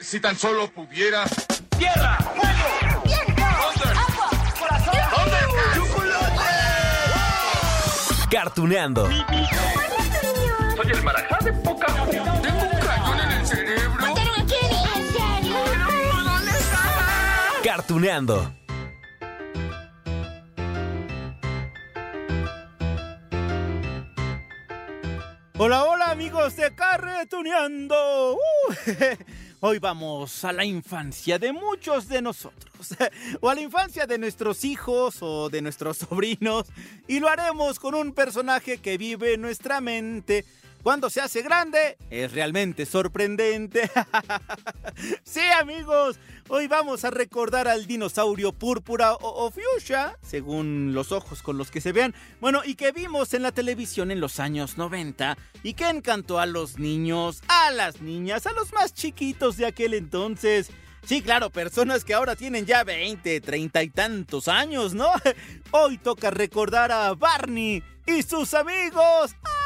Si tan solo pudiera. ¡Tierra! ¡Fuego! ¡Viento! ¡Agua! ¡Corazón! ¡Chocolate! Cartuneando. Soy el marajá de poca Tengo un cañón en el cerebro. ¿Mataron a Kenny? ¿En serio? ¿Dónde está? Cartuneando. Hola, hola amigos de Carretuneando. Uh, hoy vamos a la infancia de muchos de nosotros. O a la infancia de nuestros hijos o de nuestros sobrinos. Y lo haremos con un personaje que vive en nuestra mente. Cuando se hace grande, es realmente sorprendente. sí, amigos, hoy vamos a recordar al dinosaurio púrpura o, o fuchsia, según los ojos con los que se vean. Bueno, y que vimos en la televisión en los años 90 y que encantó a los niños, a las niñas, a los más chiquitos de aquel entonces. Sí, claro, personas que ahora tienen ya 20, 30 y tantos años, ¿no? Hoy toca recordar a Barney y sus amigos. ¡Ah!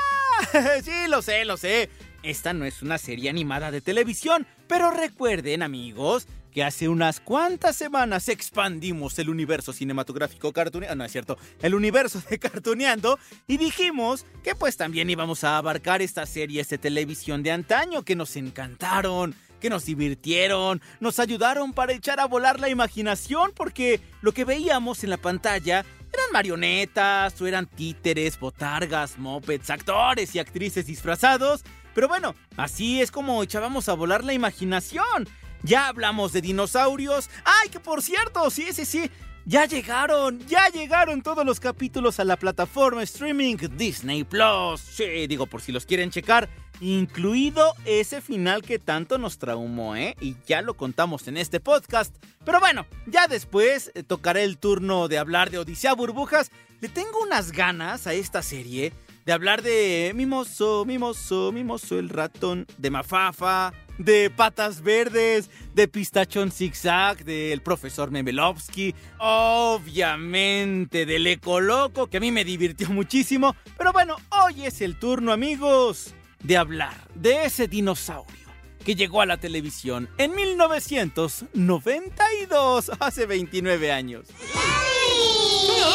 Sí, lo sé, lo sé. Esta no es una serie animada de televisión, pero recuerden, amigos, que hace unas cuantas semanas expandimos el universo cinematográfico cartuneando, no es cierto, el universo de cartuneando y dijimos que pues también íbamos a abarcar estas series de televisión de antaño que nos encantaron, que nos divirtieron, nos ayudaron para echar a volar la imaginación porque lo que veíamos en la pantalla eran marionetas o eran títeres, botargas, mopeds, actores y actrices disfrazados. Pero bueno, así es como echábamos a volar la imaginación. Ya hablamos de dinosaurios. ¡Ay, que por cierto! Sí, sí, sí. Ya llegaron, ya llegaron todos los capítulos a la plataforma streaming Disney Plus. Sí, digo, por si los quieren checar, incluido ese final que tanto nos traumó, ¿eh? Y ya lo contamos en este podcast. Pero bueno, ya después eh, tocaré el turno de hablar de Odisea Burbujas. Le tengo unas ganas a esta serie de hablar de Mimoso, Mimoso, Mimoso el ratón, de Mafafa, de Patas Verdes, de Pistachón Zigzag, del profesor Memelovsky, obviamente del Ecoloco, que a mí me divirtió muchísimo. Pero bueno, hoy es el turno, amigos, de hablar de ese dinosaurio que llegó a la televisión en 1992, hace 29 años.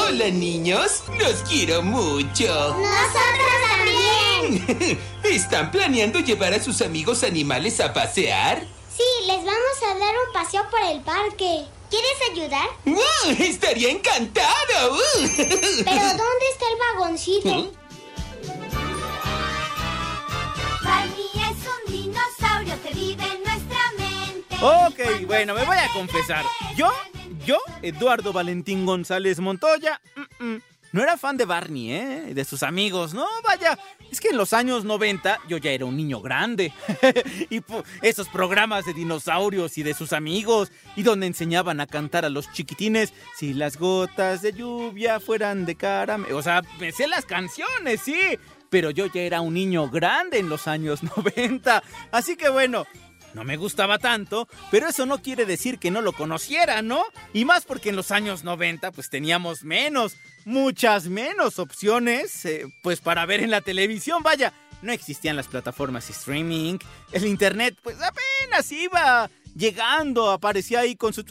Hola niños, los quiero mucho. ¡Nosotros también! ¿Están planeando llevar a sus amigos animales a pasear? Sí, les vamos a dar un paseo por el parque. ¿Quieres ayudar? ¡Uh! ¡Estaría encantado! ¡Uh! Pero ¿dónde está el vagoncito? ¿Mm? Ok, bueno, me voy a confesar. Yo, yo, Eduardo Valentín González Montoya, no era fan de Barney, ¿eh? De sus amigos, no, vaya. Es que en los años 90 yo ya era un niño grande. y esos programas de dinosaurios y de sus amigos, y donde enseñaban a cantar a los chiquitines, si las gotas de lluvia fueran de caramelo. O sea, me sé las canciones, sí. Pero yo ya era un niño grande en los años 90. Así que bueno, no me gustaba tanto, pero eso no quiere decir que no lo conociera, ¿no? Y más porque en los años 90 pues teníamos menos, muchas menos opciones, eh, pues para ver en la televisión, vaya. No existían las plataformas streaming, el internet pues apenas iba llegando, aparecía ahí con su...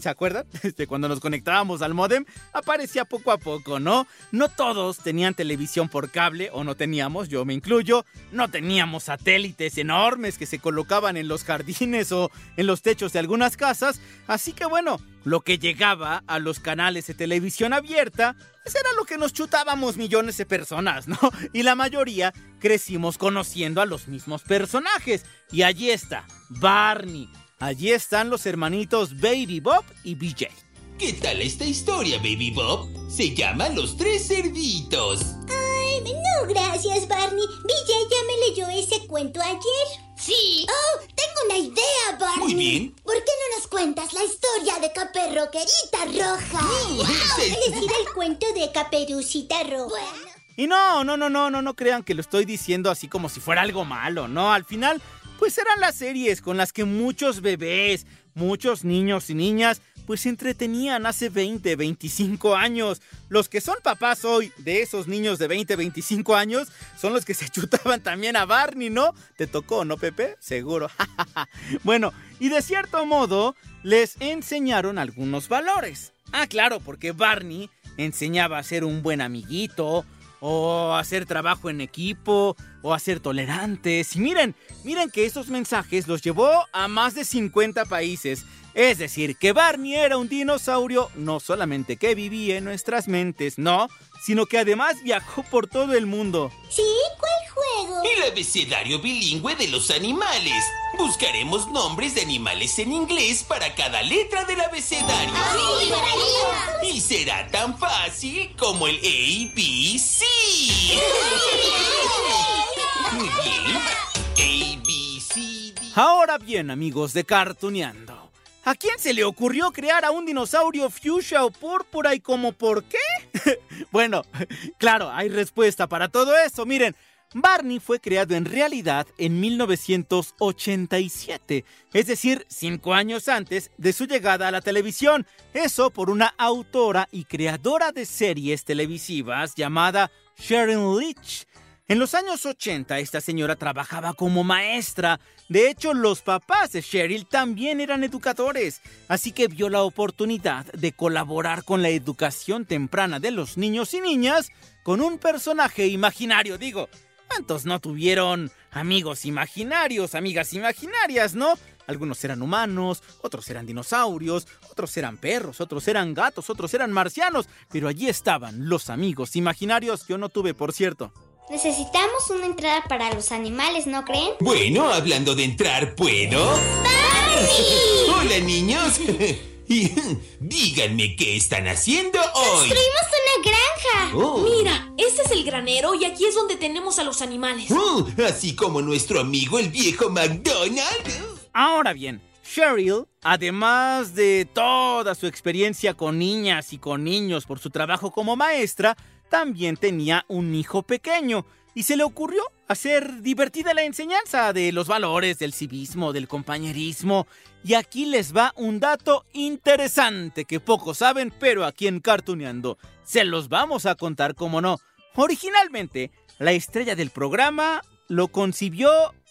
¿Se acuerdan? Este, cuando nos conectábamos al modem, aparecía poco a poco, ¿no? No todos tenían televisión por cable, o no teníamos, yo me incluyo. No teníamos satélites enormes que se colocaban en los jardines o en los techos de algunas casas. Así que bueno, lo que llegaba a los canales de televisión abierta, pues era lo que nos chutábamos millones de personas, ¿no? Y la mayoría crecimos conociendo a los mismos personajes. Y allí está, Barney. Allí están los hermanitos Baby Bob y BJ. ¿Qué tal esta historia, Baby Bob? Se llama Los Tres Cerditos. Ay, no, gracias, Barney. BJ ya me leyó ese cuento ayer. Sí. Oh, tengo una idea, Barney. Muy bien. ¿Por qué no nos cuentas la historia de Caperroquerita Roja? Mm, Wow, es- decir, el cuento de Caperucita Roja. Y no, no, no, no, no, no crean que lo estoy diciendo así como si fuera algo malo, ¿no? Al final, pues eran las series con las que muchos bebés, muchos niños y niñas, pues se entretenían hace 20, 25 años. Los que son papás hoy de esos niños de 20, 25 años son los que se chutaban también a Barney, ¿no? ¿Te tocó, no, Pepe? Seguro. bueno, y de cierto modo les enseñaron algunos valores. Ah, claro, porque Barney enseñaba a ser un buen amiguito, o hacer trabajo en equipo, o a ser tolerantes. Y miren, miren que esos mensajes los llevó a más de 50 países. Es decir, que Barney era un dinosaurio no solamente que vivía en nuestras mentes, no, sino que además viajó por todo el mundo. ¿Sí? ¿Cuál juego? El abecedario bilingüe de los animales. Buscaremos nombres de animales en inglés para cada letra del abecedario. ¡Sí, maravilla! Y será tan fácil como el A, B, C. Muy bien. A, B, C, D. Ahora bien, amigos de Cartuneando, ¿a quién se le ocurrió crear a un dinosaurio fuchsia o púrpura y como por qué? bueno, claro, hay respuesta para todo eso. Miren, Barney fue creado en realidad en 1987, es decir, cinco años antes de su llegada a la televisión. Eso por una autora y creadora de series televisivas llamada Sharon Leach. En los años 80 esta señora trabajaba como maestra. De hecho, los papás de Cheryl también eran educadores, así que vio la oportunidad de colaborar con la educación temprana de los niños y niñas con un personaje imaginario. Digo, ¿cuántos no tuvieron amigos imaginarios, amigas imaginarias, no? Algunos eran humanos, otros eran dinosaurios, otros eran perros, otros eran gatos, otros eran marcianos, pero allí estaban los amigos imaginarios. Yo no tuve, por cierto. Necesitamos una entrada para los animales, ¿no creen? Bueno, hablando de entrar, ¿puedo? Hola, niños. Y díganme qué están haciendo hoy. ¡Construimos una granja! Oh. Mira, este es el granero y aquí es donde tenemos a los animales. Oh, así como nuestro amigo el viejo McDonald. Ahora bien, Cheryl, además de toda su experiencia con niñas y con niños por su trabajo como maestra, también tenía un hijo pequeño y se le ocurrió hacer divertida la enseñanza de los valores del civismo, del compañerismo. Y aquí les va un dato interesante que pocos saben, pero aquí en Cartuneando se los vamos a contar como no. Originalmente, la estrella del programa lo concibió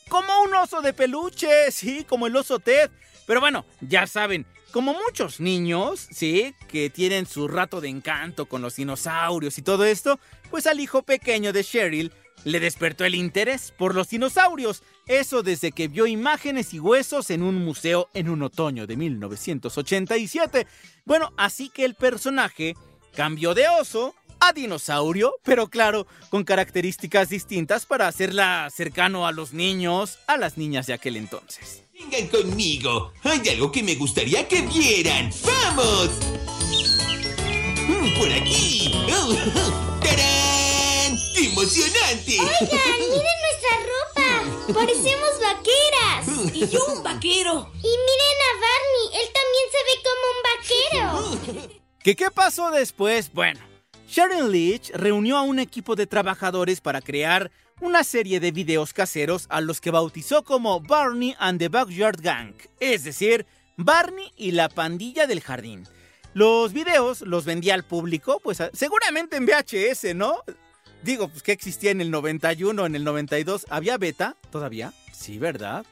como un oso de peluche, sí, como el oso Ted. Pero bueno, ya saben, como muchos niños, sí, que tienen su rato de encanto con los dinosaurios y todo esto, pues al hijo pequeño de Cheryl le despertó el interés por los dinosaurios. Eso desde que vio imágenes y huesos en un museo en un otoño de 1987. Bueno, así que el personaje cambió de oso a dinosaurio, pero claro, con características distintas para hacerla cercano a los niños, a las niñas de aquel entonces. Vengan conmigo. Hay algo que me gustaría que vieran. ¡Vamos! Mm, Por aquí. Oh, oh, ¡Tarán! ¡Qué emocionante! Oigan, miren nuestra ropa. Parecemos vaqueras. Y yo un vaquero. Y miren a Barney. Él también se ve como un vaquero. ¿Qué qué pasó después? Bueno, Sharon Leach reunió a un equipo de trabajadores para crear una serie de videos caseros a los que bautizó como Barney and the Backyard Gang, es decir, Barney y la pandilla del jardín. Los videos los vendía al público, pues seguramente en VHS, ¿no? Digo, pues que existía en el 91, en el 92, ¿había beta todavía? Sí, ¿verdad?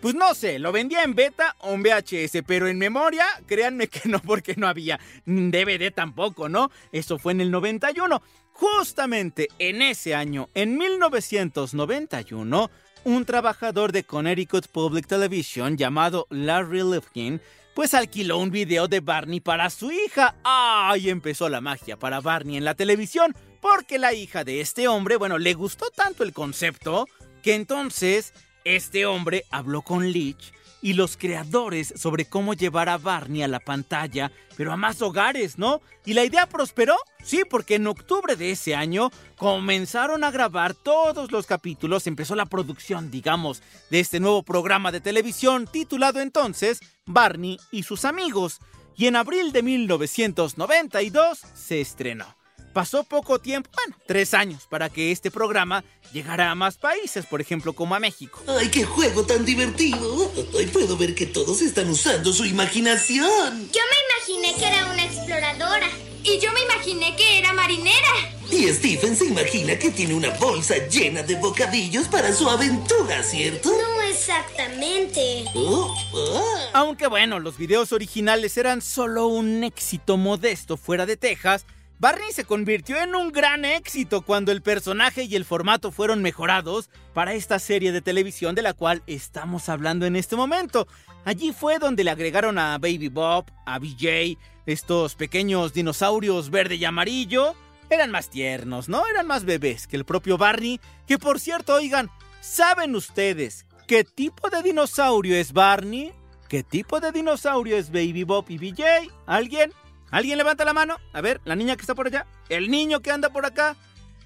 Pues no sé, lo vendía en beta o en VHS, pero en memoria, créanme que no, porque no había DVD tampoco, ¿no? Eso fue en el 91. Justamente en ese año, en 1991, un trabajador de Connecticut Public Television llamado Larry Lifkin, pues alquiló un video de Barney para su hija. ¡Ay! Empezó la magia para Barney en la televisión, porque la hija de este hombre, bueno, le gustó tanto el concepto, que entonces este hombre habló con Leach y los creadores sobre cómo llevar a Barney a la pantalla, pero a más hogares, ¿no? Y la idea prosperó, sí, porque en octubre de ese año comenzaron a grabar todos los capítulos, empezó la producción, digamos, de este nuevo programa de televisión titulado entonces Barney y sus amigos, y en abril de 1992 se estrenó. Pasó poco tiempo, bueno, tres años, para que este programa llegara a más países, por ejemplo, como a México. ¡Ay, qué juego tan divertido! Ay, puedo ver que todos están usando su imaginación. Yo me imaginé que era una exploradora. Y yo me imaginé que era marinera. Y Stephen se imagina que tiene una bolsa llena de bocadillos para su aventura, ¿cierto? No exactamente. Oh, ah. Aunque bueno, los videos originales eran solo un éxito modesto fuera de Texas, Barney se convirtió en un gran éxito cuando el personaje y el formato fueron mejorados para esta serie de televisión de la cual estamos hablando en este momento. Allí fue donde le agregaron a Baby Bob, a BJ, estos pequeños dinosaurios verde y amarillo. Eran más tiernos, ¿no? Eran más bebés que el propio Barney, que por cierto, oigan, ¿saben ustedes qué tipo de dinosaurio es Barney? ¿Qué tipo de dinosaurio es Baby Bob y BJ? ¿Alguien? ¿Alguien levanta la mano? A ver, la niña que está por allá. ¿El niño que anda por acá?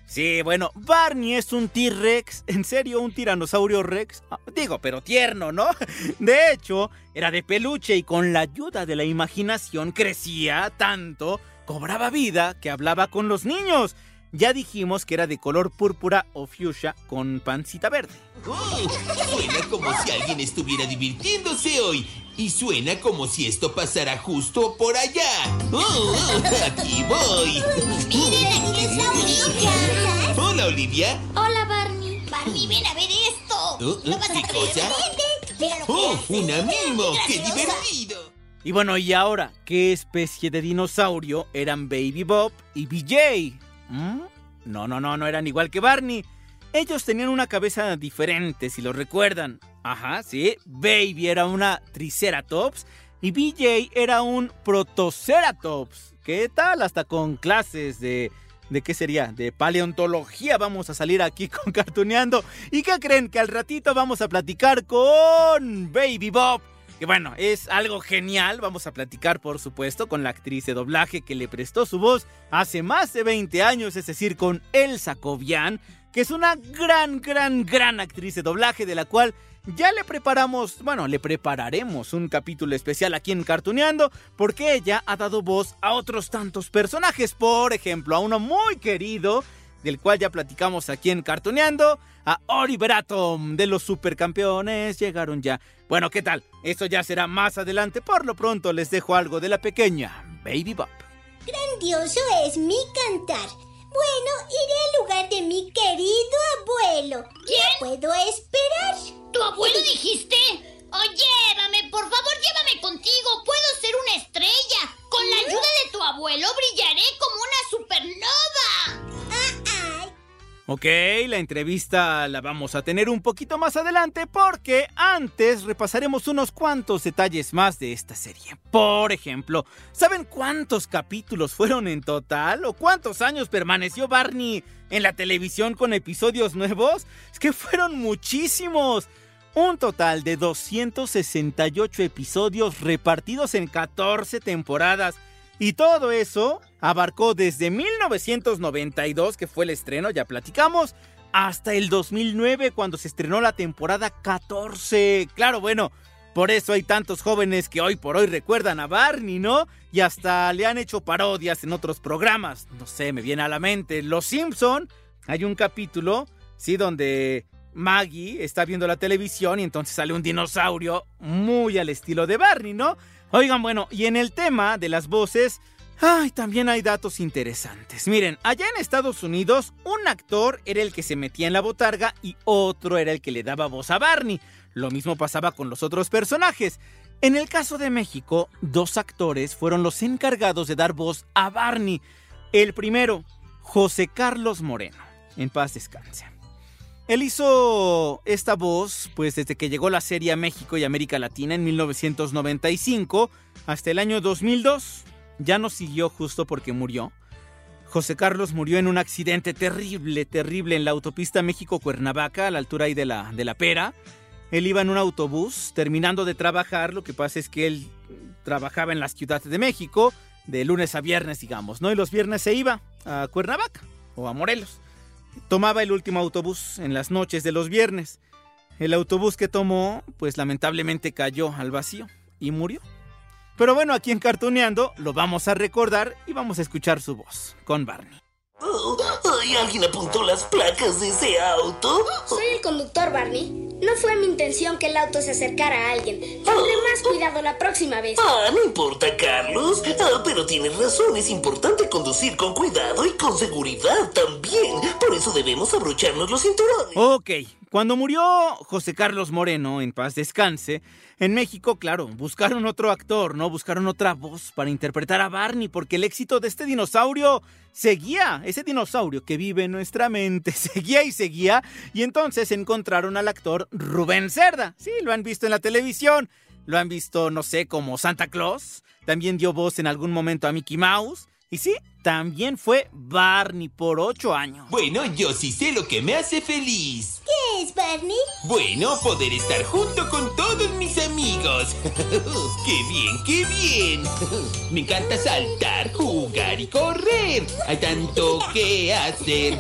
Sí, bueno, Barney es un T-Rex, en serio, un tiranosaurio Rex. Ah, digo, pero tierno, ¿no? De hecho, era de peluche y con la ayuda de la imaginación crecía tanto, cobraba vida, que hablaba con los niños. Ya dijimos que era de color púrpura o fuchsia con pancita verde. Oh, suena como si alguien estuviera divirtiéndose hoy. Y suena como si esto pasara justo por allá. Oh, aquí voy. ¡Miren la dinosaurio! Hola, Olivia. Hola, Barney. Barney, ven a ver esto. Oh, ¿Lo vas a ¿Qué creer? cosa? Que Oh, un amigo. Qué ¡Qué graciosa. divertido! Y bueno, y ahora, ¿qué especie de dinosaurio eran Baby Bob y BJ? ¿Mm? No, no, no, no eran igual que Barney. Ellos tenían una cabeza diferente, si lo recuerdan. Ajá, sí. Baby era una Triceratops y BJ era un Protoceratops. ¿Qué tal? Hasta con clases de... ¿De qué sería? De paleontología vamos a salir aquí con Cartuneando. ¿Y qué creen? Que al ratito vamos a platicar con Baby Bob. Que bueno, es algo genial. Vamos a platicar, por supuesto, con la actriz de doblaje que le prestó su voz hace más de 20 años, es decir, con Elsa Cobian, que es una gran, gran, gran actriz de doblaje de la cual ya le preparamos, bueno, le prepararemos un capítulo especial aquí en Cartuneando, porque ella ha dado voz a otros tantos personajes, por ejemplo, a uno muy querido, del cual ya platicamos aquí en Cartuneando, a Oliver Atom de los supercampeones, llegaron ya. Bueno, ¿qué tal? Eso ya será más adelante, por lo pronto les dejo algo de la pequeña Baby Bob. Grandioso es mi cantar. Bueno, iré al lugar de mi querido abuelo. ¿Quién? puedo esperar. ¿Tu abuelo dijiste? Oh, llévame, por favor, llévame contigo. Puedo ser una estrella. Con la ayuda de tu abuelo brillaré como una supernova. Ok, la entrevista la vamos a tener un poquito más adelante porque antes repasaremos unos cuantos detalles más de esta serie. Por ejemplo, ¿saben cuántos capítulos fueron en total? ¿O cuántos años permaneció Barney en la televisión con episodios nuevos? Es que fueron muchísimos. Un total de 268 episodios repartidos en 14 temporadas. Y todo eso abarcó desde 1992, que fue el estreno, ya platicamos, hasta el 2009, cuando se estrenó la temporada 14. Claro, bueno, por eso hay tantos jóvenes que hoy por hoy recuerdan a Barney, ¿no? Y hasta le han hecho parodias en otros programas. No sé, me viene a la mente. Los Simpson, hay un capítulo, sí, donde Maggie está viendo la televisión y entonces sale un dinosaurio muy al estilo de Barney, ¿no? Oigan, bueno, y en el tema de las voces, ay, también hay datos interesantes. Miren, allá en Estados Unidos, un actor era el que se metía en la botarga y otro era el que le daba voz a Barney. Lo mismo pasaba con los otros personajes. En el caso de México, dos actores fueron los encargados de dar voz a Barney. El primero, José Carlos Moreno. En paz descanse. Él hizo esta voz, pues desde que llegó la serie a México y América Latina en 1995 hasta el año 2002. Ya no siguió justo porque murió. José Carlos murió en un accidente terrible, terrible en la autopista México-Cuernavaca, a la altura ahí de la, de la Pera. Él iba en un autobús terminando de trabajar, lo que pasa es que él trabajaba en la Ciudad de México de lunes a viernes, digamos, ¿no? Y los viernes se iba a Cuernavaca o a Morelos. Tomaba el último autobús en las noches de los viernes. El autobús que tomó, pues lamentablemente cayó al vacío y murió. Pero bueno, aquí en Cartoneando lo vamos a recordar y vamos a escuchar su voz con Barney. Oh, ¿Ay, alguien apuntó las placas de ese auto? Soy el conductor, Barney. No fue mi intención que el auto se acercara a alguien. Tendré más cuidado la próxima vez. Ah, no importa, Carlos. Ah, pero tienes razón, es importante conducir con cuidado y con seguridad también. Por eso debemos abrocharnos los cinturones. Ok, cuando murió José Carlos Moreno, en paz descanse, en México, claro, buscaron otro actor, ¿no? Buscaron otra voz para interpretar a Barney, porque el éxito de este dinosaurio seguía, ese dinosaurio que vive en nuestra mente, seguía y seguía, y entonces encontraron al actor Rubén Cerda. Sí, lo han visto en la televisión, lo han visto, no sé, como Santa Claus, también dio voz en algún momento a Mickey Mouse, y sí, también fue Barney por ocho años. Bueno, yo sí sé lo que me hace feliz. ¿Qué es, Barney? Bueno, poder estar junto con todos mis amigos. ¡Qué bien, qué bien! Me encanta saltar, jugar y correr. Hay tanto que hacer.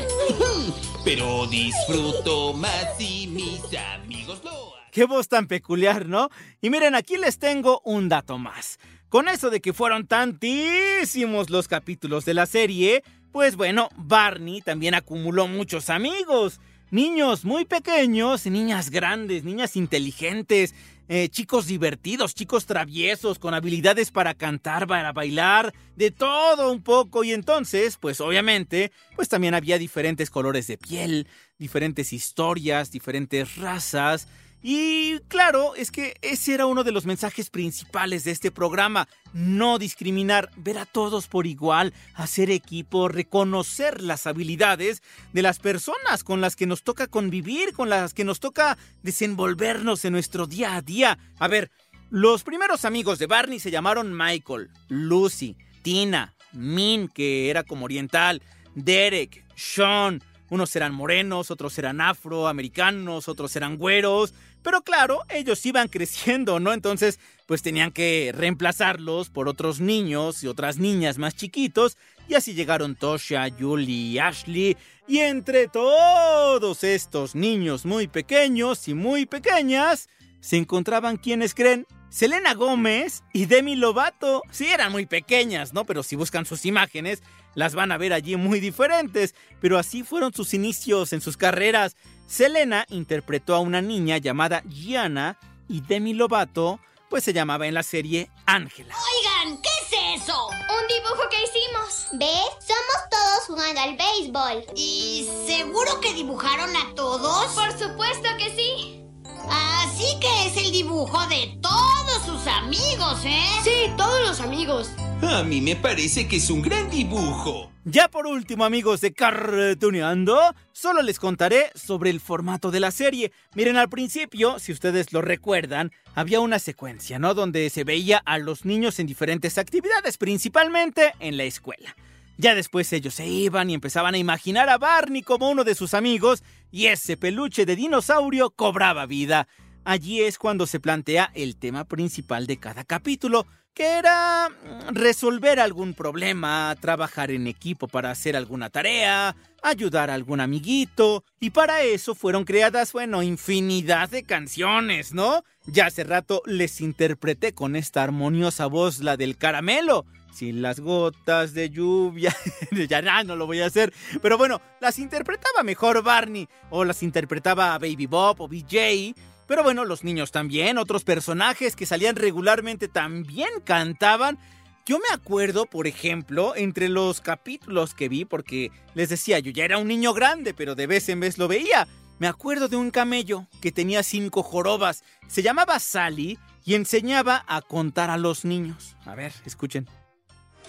Pero disfruto más si mis amigos lo Qué voz tan peculiar, ¿no? Y miren, aquí les tengo un dato más. Con eso de que fueron tantísimos los capítulos de la serie, pues bueno, Barney también acumuló muchos amigos. Niños muy pequeños, niñas grandes, niñas inteligentes, eh, chicos divertidos, chicos traviesos, con habilidades para cantar, para bailar, de todo un poco. Y entonces, pues obviamente, pues también había diferentes colores de piel, diferentes historias, diferentes razas. Y claro, es que ese era uno de los mensajes principales de este programa. No discriminar, ver a todos por igual, hacer equipo, reconocer las habilidades de las personas con las que nos toca convivir, con las que nos toca desenvolvernos en nuestro día a día. A ver, los primeros amigos de Barney se llamaron Michael, Lucy, Tina, Min, que era como oriental, Derek, Sean. Unos eran morenos, otros eran afroamericanos, otros eran güeros. Pero claro, ellos iban creciendo, ¿no? Entonces, pues tenían que reemplazarlos por otros niños y otras niñas más chiquitos. Y así llegaron Tosha, Julie y Ashley. Y entre todos estos niños muy pequeños y muy pequeñas, se encontraban quienes creen Selena Gómez y Demi Lovato. Sí, eran muy pequeñas, ¿no? Pero si buscan sus imágenes, las van a ver allí muy diferentes. Pero así fueron sus inicios en sus carreras. Selena interpretó a una niña llamada Gianna y Demi Lovato, pues se llamaba en la serie Ángela. Oigan, ¿qué es eso? Un dibujo que hicimos. ¿Ves? Somos todos jugando al béisbol. ¿Y seguro que dibujaron a todos? Por supuesto que sí. Así que es el dibujo de todos sus amigos, ¿eh? Sí, todos los amigos. A mí me parece que es un gran dibujo. Ya por último, amigos de Cartuneando, solo les contaré sobre el formato de la serie. Miren, al principio, si ustedes lo recuerdan, había una secuencia, ¿no? Donde se veía a los niños en diferentes actividades, principalmente en la escuela. Ya después ellos se iban y empezaban a imaginar a Barney como uno de sus amigos y ese peluche de dinosaurio cobraba vida. Allí es cuando se plantea el tema principal de cada capítulo, que era mm, resolver algún problema, trabajar en equipo para hacer alguna tarea, ayudar a algún amiguito, y para eso fueron creadas, bueno, infinidad de canciones, ¿no? Ya hace rato les interpreté con esta armoniosa voz la del caramelo. Sin las gotas de lluvia. ya no lo voy a hacer. Pero bueno, las interpretaba mejor Barney. O las interpretaba Baby Bob o BJ. Pero bueno, los niños también. Otros personajes que salían regularmente también cantaban. Yo me acuerdo, por ejemplo, entre los capítulos que vi, porque les decía, yo ya era un niño grande, pero de vez en vez lo veía. Me acuerdo de un camello que tenía cinco jorobas. Se llamaba Sally y enseñaba a contar a los niños. A ver, escuchen.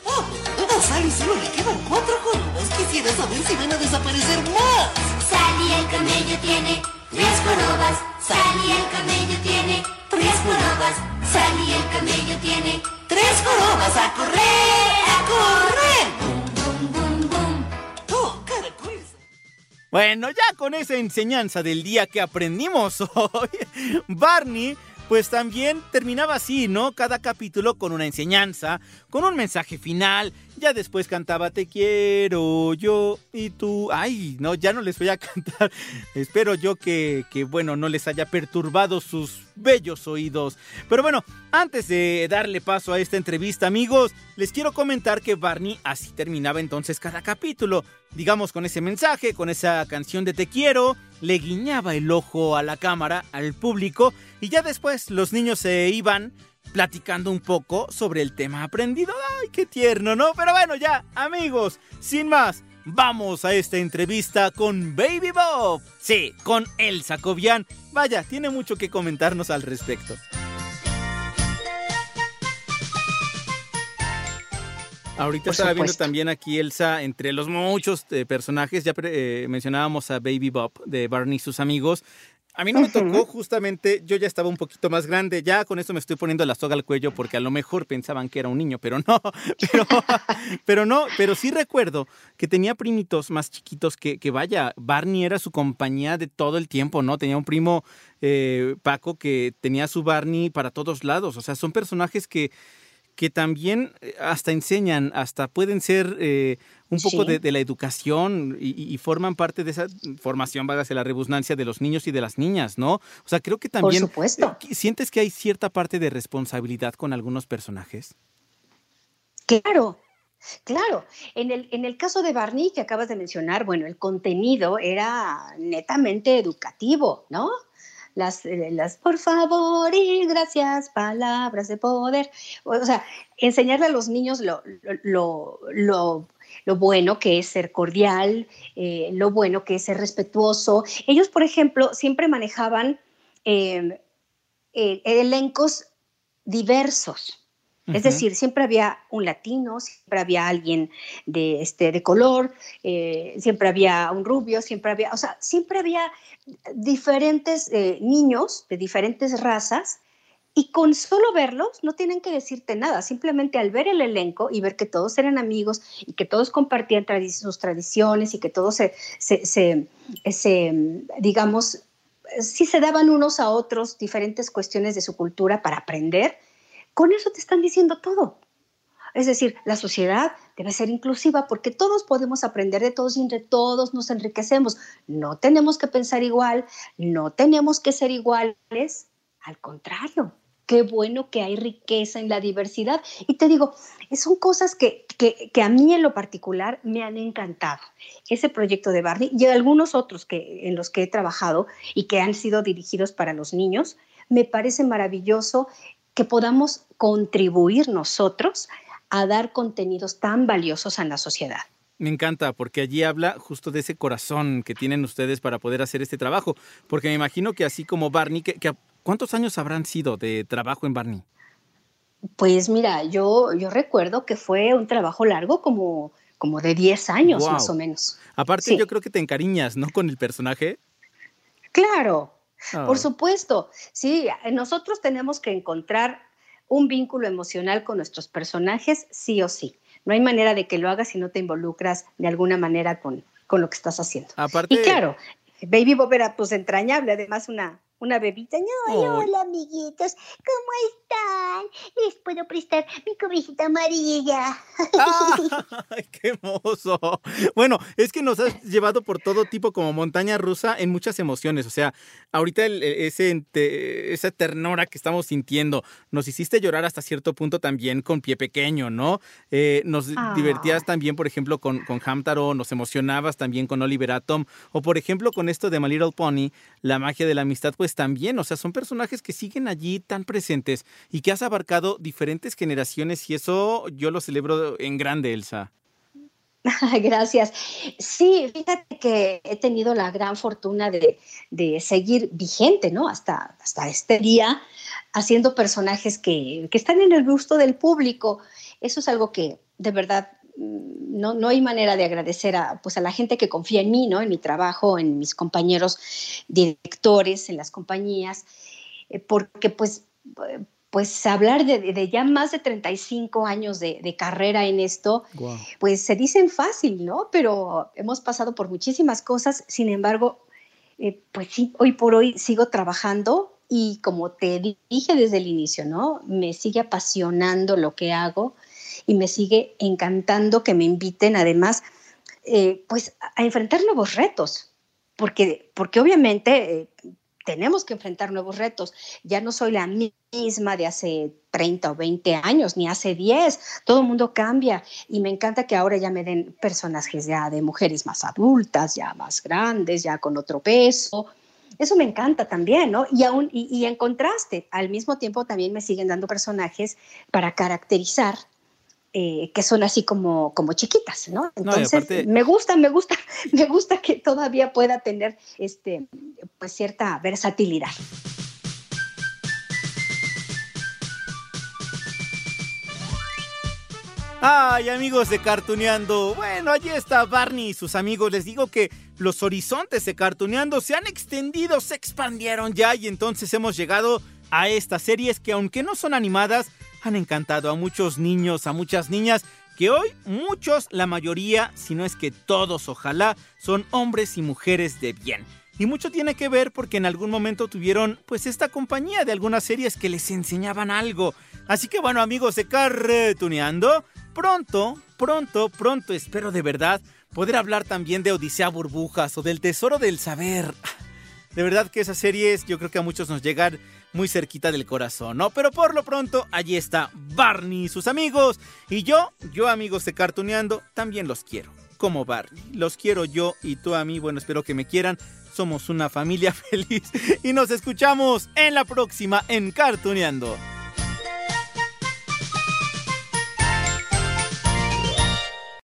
Oh, a Sally solo le quedan cuatro jorobas. Quisiera saber si van a desaparecer más. Sally el camello tiene tres jorobas. Sally el camello tiene tres jorobas. Sally el camello tiene tres jorobas. ¡A correr! ¡A correr! Bum, bum, bum. Bueno, ya con esa enseñanza del día que aprendimos hoy, Barney pues también terminaba así, ¿no? Cada capítulo con una enseñanza, con un mensaje final. Ya después cantaba Te quiero yo y tú. Ay, no, ya no les voy a cantar. Espero yo que, que, bueno, no les haya perturbado sus bellos oídos. Pero bueno, antes de darle paso a esta entrevista, amigos, les quiero comentar que Barney así terminaba entonces cada capítulo. Digamos con ese mensaje, con esa canción de Te quiero, le guiñaba el ojo a la cámara, al público, y ya después los niños se iban platicando un poco sobre el tema aprendido. ¡Ay, qué tierno, ¿no? Pero bueno, ya, amigos, sin más, vamos a esta entrevista con Baby Bob. Sí, con Elsa Cobian. Vaya, tiene mucho que comentarnos al respecto. Ahorita estaba viendo también aquí Elsa, entre los muchos eh, personajes, ya eh, mencionábamos a Baby Bob de Barney y sus amigos. A mí no me tocó, justamente, yo ya estaba un poquito más grande, ya con eso me estoy poniendo la soga al cuello porque a lo mejor pensaban que era un niño, pero no, pero, pero no, pero sí recuerdo que tenía primitos más chiquitos que, que vaya, Barney era su compañía de todo el tiempo, ¿no? Tenía un primo, eh, Paco, que tenía su Barney para todos lados, o sea, son personajes que que también eh, hasta enseñan, hasta pueden ser eh, un poco de, la educación y, forman parte de esa formación, vágase la rebusnancia, de los niños y de las niñas, ¿no? O sea, creo que también... Por supuesto. Eh, ¿Sientes que hay cierta parte de responsabilidad con algunos personajes? Claro, Claro, en el, en el caso de Barney que acabas de mencionar, bueno, el contenido era netamente educativo, ¿no? Las, eh, las por favor y gracias, palabras de poder. O sea, enseñarle a los niños lo, lo, lo, lo bueno que es ser cordial, eh, lo bueno que es ser respetuoso. Ellos, por ejemplo, siempre manejaban eh, elencos diversos. Es decir, siempre había un latino, siempre había alguien de, este, de color, eh, siempre había un rubio, siempre había, o sea, siempre había diferentes eh, niños de diferentes razas y con solo verlos no tienen que decirte nada, simplemente al ver el elenco y ver que todos eran amigos y que todos compartían sus tradiciones y que todos se, se, se, digamos, sí se daban unos a otros diferentes cuestiones de su cultura para aprender con eso te están diciendo todo. Es decir, la sociedad debe ser inclusiva porque todos podemos aprender de todos y entre todos nos enriquecemos. No tenemos que pensar igual, no tenemos que ser iguales. Al contrario, qué bueno que hay riqueza en la diversidad. Y te digo, son cosas que, que, a mí en lo particular me han encantado. Ese proyecto de Barney y algunos otros que, en los que he trabajado y que han sido dirigidos para los niños, me parece maravilloso que podamos contribuir nosotros a dar contenidos tan valiosos a la sociedad. Me encanta, porque allí habla justo de ese corazón que tienen ustedes para poder hacer este trabajo. Porque me imagino que así como Barney, que, ¿cuántos años habrán sido de trabajo en Barney? Pues mira, yo, yo recuerdo que fue un trabajo largo, como, como de 10 años más o menos. Aparte, yo creo que te encariñas, ¿no? Con el personaje. Claro, por supuesto, sí, nosotros tenemos que encontrar un vínculo emocional con nuestros personajes, sí o sí. No hay manera de que lo hagas si no te involucras de alguna manera con, con lo que estás haciendo. Aparte, y claro, Baby Bob era pues entrañable, además una, una bebita. No, hola amiguitos, ¿cómo están? Les puedo prestar mi cobijita amarilla. ¡Ay, qué hermoso! Bueno, es que nos has llevado por todo tipo como montaña rusa en muchas emociones. O sea, ahorita ese, esa ternura que estamos sintiendo, nos hiciste llorar hasta cierto punto también con pie pequeño, ¿no? Eh, nos divertías también, por ejemplo, con, con Hamtaro, nos emocionabas también con Oliver Atom, o por ejemplo con esto de My Little Pony, la magia de la amistad, pues también, o sea, son personajes que siguen allí tan presentes y que has abarcado diferentes generaciones y eso yo lo celebro en grande, Elsa. Gracias. Sí, fíjate que he tenido la gran fortuna de, seguir vigente, ¿no? Hasta, hasta este día, haciendo personajes que, que, están en el gusto del público. Eso es algo que de verdad no, no hay manera de agradecer a, pues, a la gente que confía en mí, ¿no? En mi trabajo, en mis compañeros directores, en las compañías, eh, porque pues pues hablar de, ya más de 35 años de, carrera en esto, pues se dicen fácil, ¿no? Pero hemos pasado por muchísimas cosas, sin embargo, eh, pues sí, hoy por hoy sigo trabajando y como te dije desde el inicio, ¿no? Me sigue apasionando lo que hago y me sigue encantando que me inviten además eh, pues a enfrentar nuevos retos, porque, porque obviamente eh, tenemos que enfrentar nuevos retos. Ya no soy la misma de hace 30 o 20 años, ni hace 10. Todo el mundo cambia y me encanta que ahora ya me den personajes ya de mujeres más adultas, ya más grandes, ya con otro peso. Eso me encanta también, ¿no? Y, aún, y en contraste, al mismo tiempo también me siguen dando personajes para caracterizar eh, que son así como, como chiquitas, ¿no? Entonces, me gusta, me gusta, me gusta que todavía pueda tener este, pues cierta versatilidad. Ay, amigos de Cartuneando. Bueno, allí está Barney y sus amigos. Les digo que los horizontes de Cartuneando se han extendido, se expandieron ya y entonces hemos llegado a estas series que aunque no son animadas, han encantado a muchos niños, a muchas niñas, que hoy muchos, la mayoría, si no es que todos, ojalá, son hombres y mujeres de bien. Y mucho tiene que ver porque en algún momento tuvieron pues esta compañía de algunas series que les enseñaban algo. Así que bueno amigos de Carretuneando, pronto, pronto, pronto espero de verdad poder hablar también de Odisea Burbujas o del Tesoro del Saber. De verdad que esas series yo creo que a muchos nos llegan muy cerquita del corazón, ¿no? Pero por lo pronto, allí está Barney y sus amigos. Y yo, yo amigos de Cartuneando, también los quiero. Como Barney. Los quiero yo y tú a mí. Bueno, espero que me quieran. Somos una familia feliz. Y nos escuchamos en la próxima en Cartuneando.